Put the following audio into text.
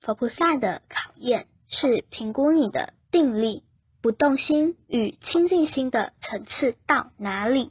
佛菩萨的考验是评估你的定力不动心与清净心的层次到哪里。